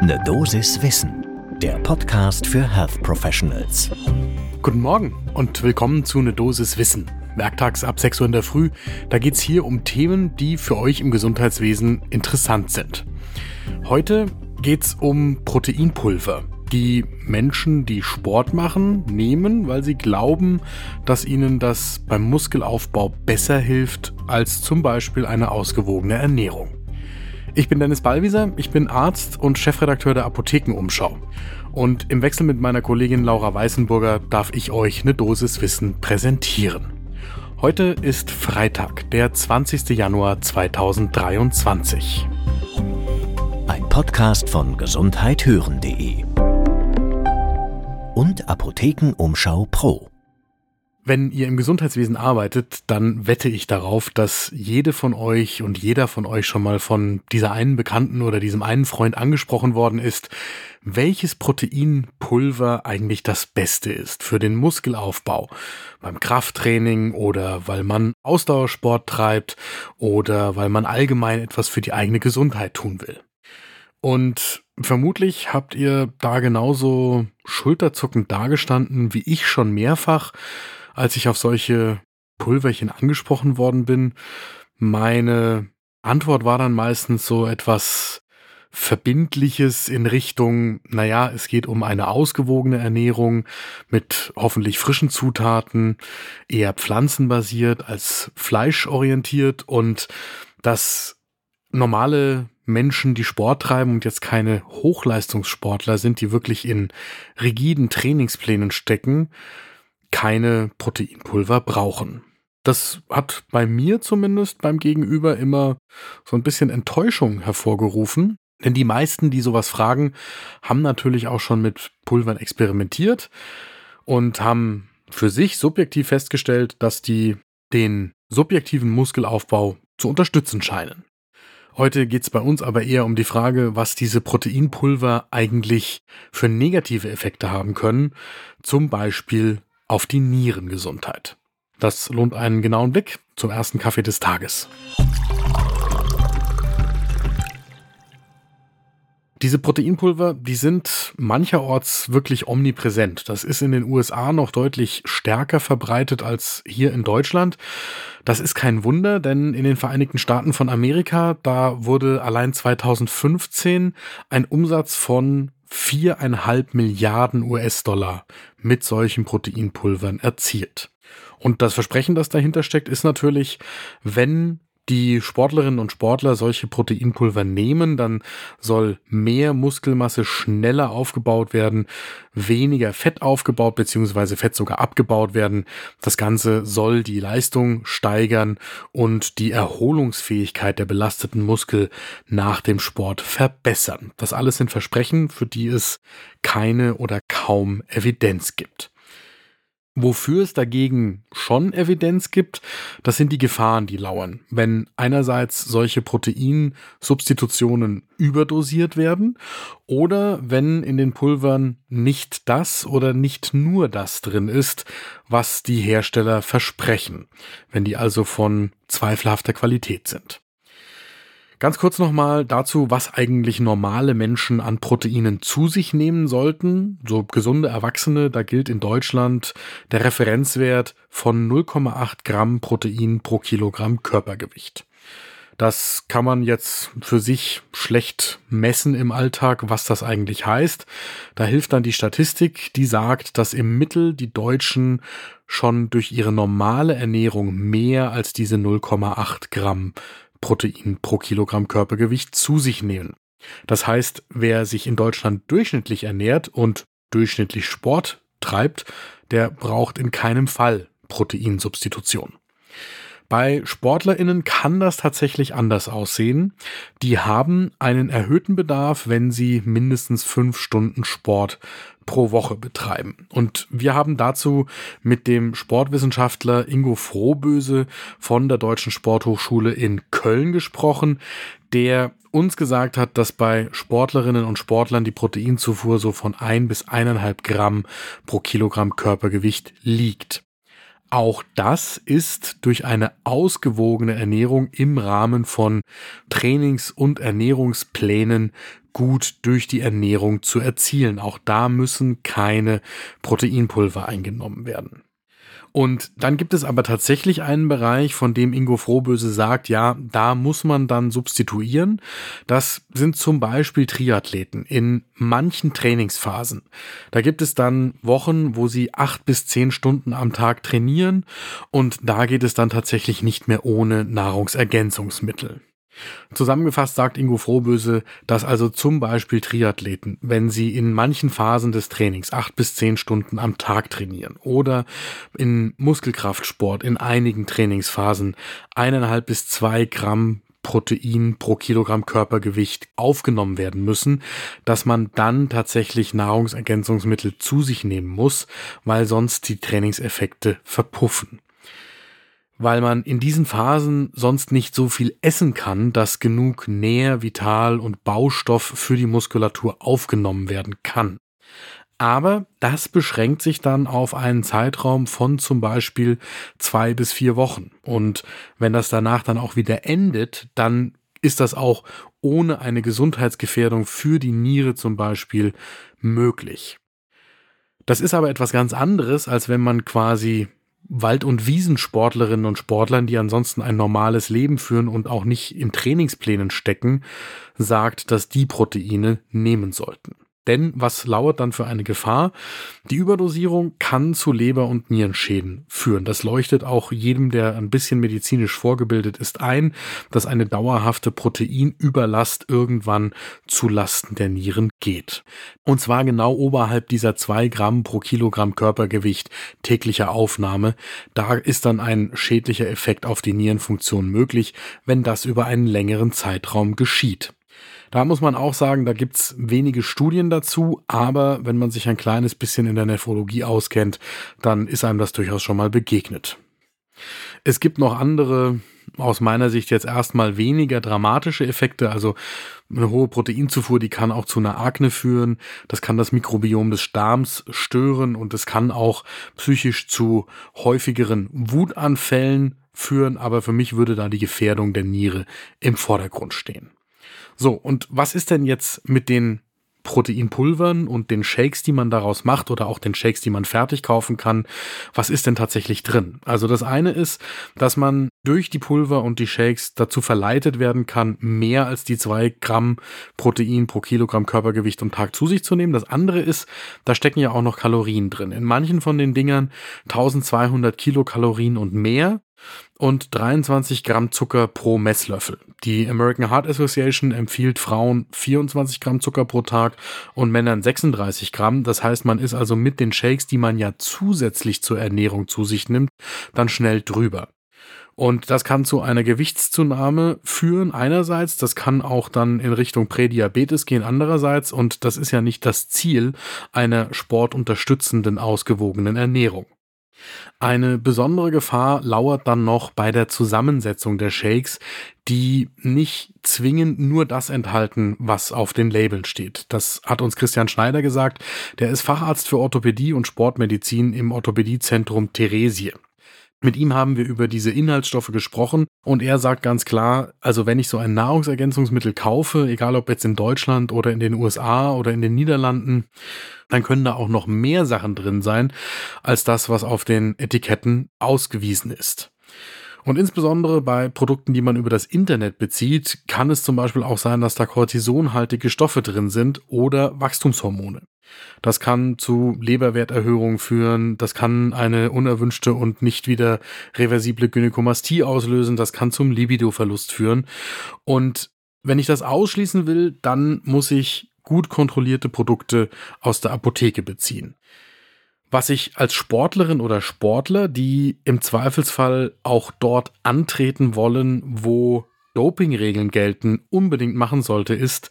Ne Dosis Wissen, der Podcast für Health Professionals. Guten Morgen und willkommen zu Ne Dosis Wissen. Werktags ab 6 Uhr in der Früh. Da geht es hier um Themen, die für euch im Gesundheitswesen interessant sind. Heute geht es um Proteinpulver die Menschen, die Sport machen, nehmen, weil sie glauben, dass ihnen das beim Muskelaufbau besser hilft als zum Beispiel eine ausgewogene Ernährung. Ich bin Dennis Ballwieser, ich bin Arzt und Chefredakteur der Apothekenumschau. Und im Wechsel mit meiner Kollegin Laura Weißenburger darf ich euch eine Dosis Wissen präsentieren. Heute ist Freitag, der 20. Januar 2023. Ein Podcast von gesundheithören.de und Apothekenumschau Pro. Wenn ihr im Gesundheitswesen arbeitet, dann wette ich darauf, dass jede von euch und jeder von euch schon mal von dieser einen Bekannten oder diesem einen Freund angesprochen worden ist, welches Proteinpulver eigentlich das Beste ist für den Muskelaufbau, beim Krafttraining oder weil man Ausdauersport treibt oder weil man allgemein etwas für die eigene Gesundheit tun will. Und vermutlich habt ihr da genauso schulterzuckend dagestanden wie ich schon mehrfach als ich auf solche Pulverchen angesprochen worden bin, meine Antwort war dann meistens so etwas Verbindliches in Richtung, naja, es geht um eine ausgewogene Ernährung mit hoffentlich frischen Zutaten, eher pflanzenbasiert als fleischorientiert und dass normale Menschen, die Sport treiben und jetzt keine Hochleistungssportler sind, die wirklich in rigiden Trainingsplänen stecken, keine Proteinpulver brauchen. Das hat bei mir zumindest beim Gegenüber immer so ein bisschen Enttäuschung hervorgerufen. Denn die meisten, die sowas fragen, haben natürlich auch schon mit Pulvern experimentiert und haben für sich subjektiv festgestellt, dass die den subjektiven Muskelaufbau zu unterstützen scheinen. Heute geht es bei uns aber eher um die Frage, was diese Proteinpulver eigentlich für negative Effekte haben können, zum Beispiel auf die Nierengesundheit. Das lohnt einen genauen Blick zum ersten Kaffee des Tages. Diese Proteinpulver, die sind mancherorts wirklich omnipräsent. Das ist in den USA noch deutlich stärker verbreitet als hier in Deutschland. Das ist kein Wunder, denn in den Vereinigten Staaten von Amerika, da wurde allein 2015 ein Umsatz von viereinhalb Milliarden US-Dollar mit solchen Proteinpulvern erzielt. Und das Versprechen, das dahinter steckt, ist natürlich, wenn die Sportlerinnen und Sportler solche Proteinpulver nehmen, dann soll mehr Muskelmasse schneller aufgebaut werden, weniger Fett aufgebaut bzw. Fett sogar abgebaut werden. Das Ganze soll die Leistung steigern und die Erholungsfähigkeit der belasteten Muskel nach dem Sport verbessern. Das alles sind Versprechen, für die es keine oder kaum Evidenz gibt. Wofür es dagegen schon Evidenz gibt, das sind die Gefahren, die lauern. Wenn einerseits solche Proteinsubstitutionen überdosiert werden oder wenn in den Pulvern nicht das oder nicht nur das drin ist, was die Hersteller versprechen, wenn die also von zweifelhafter Qualität sind. Ganz kurz nochmal dazu, was eigentlich normale Menschen an Proteinen zu sich nehmen sollten. So gesunde Erwachsene, da gilt in Deutschland der Referenzwert von 0,8 Gramm Protein pro Kilogramm Körpergewicht. Das kann man jetzt für sich schlecht messen im Alltag, was das eigentlich heißt. Da hilft dann die Statistik, die sagt, dass im Mittel die Deutschen schon durch ihre normale Ernährung mehr als diese 0,8 Gramm Protein pro Kilogramm Körpergewicht zu sich nehmen. Das heißt, wer sich in Deutschland durchschnittlich ernährt und durchschnittlich Sport treibt, der braucht in keinem Fall Proteinsubstitution. Bei Sportlerinnen kann das tatsächlich anders aussehen. Die haben einen erhöhten Bedarf, wenn sie mindestens fünf Stunden Sport pro Woche betreiben. Und wir haben dazu mit dem Sportwissenschaftler Ingo Frohböse von der Deutschen Sporthochschule in Köln gesprochen, der uns gesagt hat, dass bei Sportlerinnen und Sportlern die Proteinzufuhr so von ein bis eineinhalb Gramm pro Kilogramm Körpergewicht liegt. Auch das ist durch eine ausgewogene Ernährung im Rahmen von Trainings- und Ernährungsplänen gut durch die Ernährung zu erzielen. Auch da müssen keine Proteinpulver eingenommen werden. Und dann gibt es aber tatsächlich einen Bereich, von dem Ingo Frohböse sagt, ja, da muss man dann substituieren. Das sind zum Beispiel Triathleten in manchen Trainingsphasen. Da gibt es dann Wochen, wo sie acht bis zehn Stunden am Tag trainieren und da geht es dann tatsächlich nicht mehr ohne Nahrungsergänzungsmittel. Zusammengefasst sagt Ingo Frohböse, dass also zum Beispiel Triathleten, wenn sie in manchen Phasen des Trainings acht bis zehn Stunden am Tag trainieren oder in Muskelkraftsport in einigen Trainingsphasen eineinhalb bis zwei Gramm Protein pro Kilogramm Körpergewicht aufgenommen werden müssen, dass man dann tatsächlich Nahrungsergänzungsmittel zu sich nehmen muss, weil sonst die Trainingseffekte verpuffen weil man in diesen Phasen sonst nicht so viel essen kann, dass genug Nähr, Vital und Baustoff für die Muskulatur aufgenommen werden kann. Aber das beschränkt sich dann auf einen Zeitraum von zum Beispiel zwei bis vier Wochen. Und wenn das danach dann auch wieder endet, dann ist das auch ohne eine Gesundheitsgefährdung für die Niere zum Beispiel möglich. Das ist aber etwas ganz anderes, als wenn man quasi Wald- und Wiesensportlerinnen und Sportlern, die ansonsten ein normales Leben führen und auch nicht in Trainingsplänen stecken, sagt, dass die Proteine nehmen sollten. Denn was lauert dann für eine Gefahr? Die Überdosierung kann zu Leber- und Nierenschäden führen. Das leuchtet auch jedem, der ein bisschen medizinisch vorgebildet ist, ein, dass eine dauerhafte Proteinüberlast irgendwann zu Lasten der Nieren geht. Und zwar genau oberhalb dieser zwei Gramm pro Kilogramm Körpergewicht täglicher Aufnahme. Da ist dann ein schädlicher Effekt auf die Nierenfunktion möglich, wenn das über einen längeren Zeitraum geschieht. Da muss man auch sagen, da gibt's wenige Studien dazu, aber wenn man sich ein kleines bisschen in der Nephrologie auskennt, dann ist einem das durchaus schon mal begegnet. Es gibt noch andere, aus meiner Sicht jetzt erstmal weniger dramatische Effekte. Also eine hohe Proteinzufuhr, die kann auch zu einer Akne führen. Das kann das Mikrobiom des Darms stören und es kann auch psychisch zu häufigeren Wutanfällen führen. Aber für mich würde da die Gefährdung der Niere im Vordergrund stehen. So, und was ist denn jetzt mit den Proteinpulvern und den Shakes, die man daraus macht oder auch den Shakes, die man fertig kaufen kann, was ist denn tatsächlich drin? Also das eine ist, dass man durch die Pulver und die Shakes dazu verleitet werden kann, mehr als die zwei Gramm Protein pro Kilogramm Körpergewicht am Tag zu sich zu nehmen. Das andere ist, da stecken ja auch noch Kalorien drin. In manchen von den Dingern 1200 Kilokalorien und mehr und 23 Gramm Zucker pro Messlöffel. Die American Heart Association empfiehlt Frauen 24 Gramm Zucker pro Tag und Männern 36 Gramm. Das heißt, man ist also mit den Shakes, die man ja zusätzlich zur Ernährung zu sich nimmt, dann schnell drüber. Und das kann zu einer Gewichtszunahme führen einerseits, das kann auch dann in Richtung Prädiabetes gehen andererseits und das ist ja nicht das Ziel einer sportunterstützenden ausgewogenen Ernährung. Eine besondere Gefahr lauert dann noch bei der Zusammensetzung der Shakes, die nicht zwingend nur das enthalten, was auf den Labeln steht. Das hat uns Christian Schneider gesagt. Der ist Facharzt für Orthopädie und Sportmedizin im Orthopädiezentrum Theresie. Mit ihm haben wir über diese Inhaltsstoffe gesprochen und er sagt ganz klar, also wenn ich so ein Nahrungsergänzungsmittel kaufe, egal ob jetzt in Deutschland oder in den USA oder in den Niederlanden, dann können da auch noch mehr Sachen drin sein als das, was auf den Etiketten ausgewiesen ist. Und insbesondere bei Produkten, die man über das Internet bezieht, kann es zum Beispiel auch sein, dass da kortisonhaltige Stoffe drin sind oder Wachstumshormone. Das kann zu Leberwerterhöhungen führen, das kann eine unerwünschte und nicht wieder reversible Gynäkomastie auslösen, das kann zum Libidoverlust führen. Und wenn ich das ausschließen will, dann muss ich gut kontrollierte Produkte aus der Apotheke beziehen. Was ich als Sportlerin oder Sportler, die im Zweifelsfall auch dort antreten wollen, wo Dopingregeln gelten, unbedingt machen sollte, ist,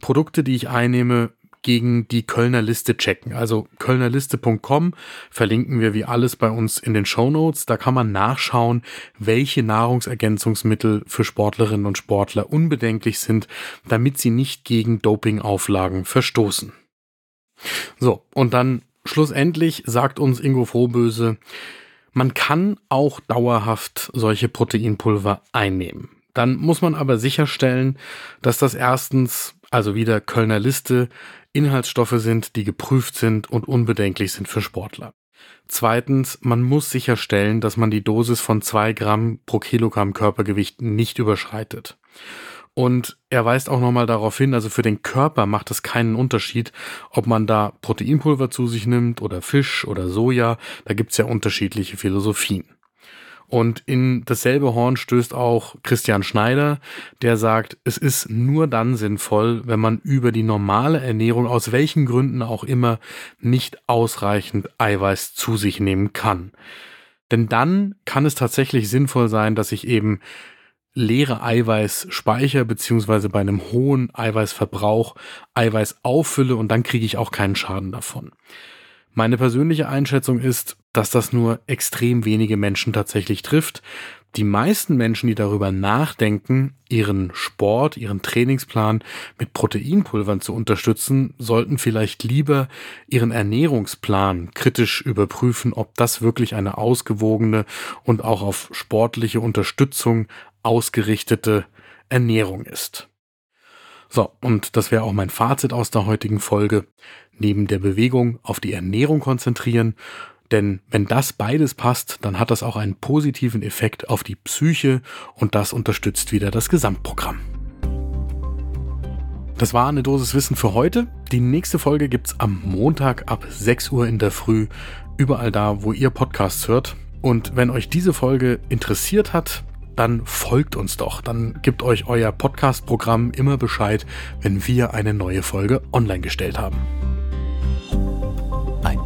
Produkte, die ich einnehme, gegen die Kölner Liste checken. Also kölnerliste.com verlinken wir wie alles bei uns in den Show Notes. Da kann man nachschauen, welche Nahrungsergänzungsmittel für Sportlerinnen und Sportler unbedenklich sind, damit sie nicht gegen Dopingauflagen verstoßen. So, und dann schlussendlich sagt uns Ingo Frohböse, man kann auch dauerhaft solche Proteinpulver einnehmen. Dann muss man aber sicherstellen, dass das erstens also wieder Kölner Liste, Inhaltsstoffe sind, die geprüft sind und unbedenklich sind für Sportler. Zweitens, man muss sicherstellen, dass man die Dosis von zwei Gramm pro Kilogramm Körpergewicht nicht überschreitet. Und er weist auch nochmal darauf hin, also für den Körper macht es keinen Unterschied, ob man da Proteinpulver zu sich nimmt oder Fisch oder Soja. Da gibt's ja unterschiedliche Philosophien. Und in dasselbe Horn stößt auch Christian Schneider, der sagt, es ist nur dann sinnvoll, wenn man über die normale Ernährung aus welchen Gründen auch immer nicht ausreichend Eiweiß zu sich nehmen kann. Denn dann kann es tatsächlich sinnvoll sein, dass ich eben leere Eiweißspeicher beziehungsweise bei einem hohen Eiweißverbrauch Eiweiß auffülle und dann kriege ich auch keinen Schaden davon. Meine persönliche Einschätzung ist, dass das nur extrem wenige Menschen tatsächlich trifft. Die meisten Menschen, die darüber nachdenken, ihren Sport, ihren Trainingsplan mit Proteinpulvern zu unterstützen, sollten vielleicht lieber ihren Ernährungsplan kritisch überprüfen, ob das wirklich eine ausgewogene und auch auf sportliche Unterstützung ausgerichtete Ernährung ist. So, und das wäre auch mein Fazit aus der heutigen Folge. Neben der Bewegung auf die Ernährung konzentrieren, denn wenn das beides passt, dann hat das auch einen positiven Effekt auf die Psyche und das unterstützt wieder das Gesamtprogramm. Das war eine Dosis Wissen für heute. Die nächste Folge gibt's am Montag ab 6 Uhr in der Früh, überall da, wo ihr Podcasts hört. Und wenn euch diese Folge interessiert hat, dann folgt uns doch. Dann gibt euch euer Podcast-Programm immer Bescheid, wenn wir eine neue Folge online gestellt haben.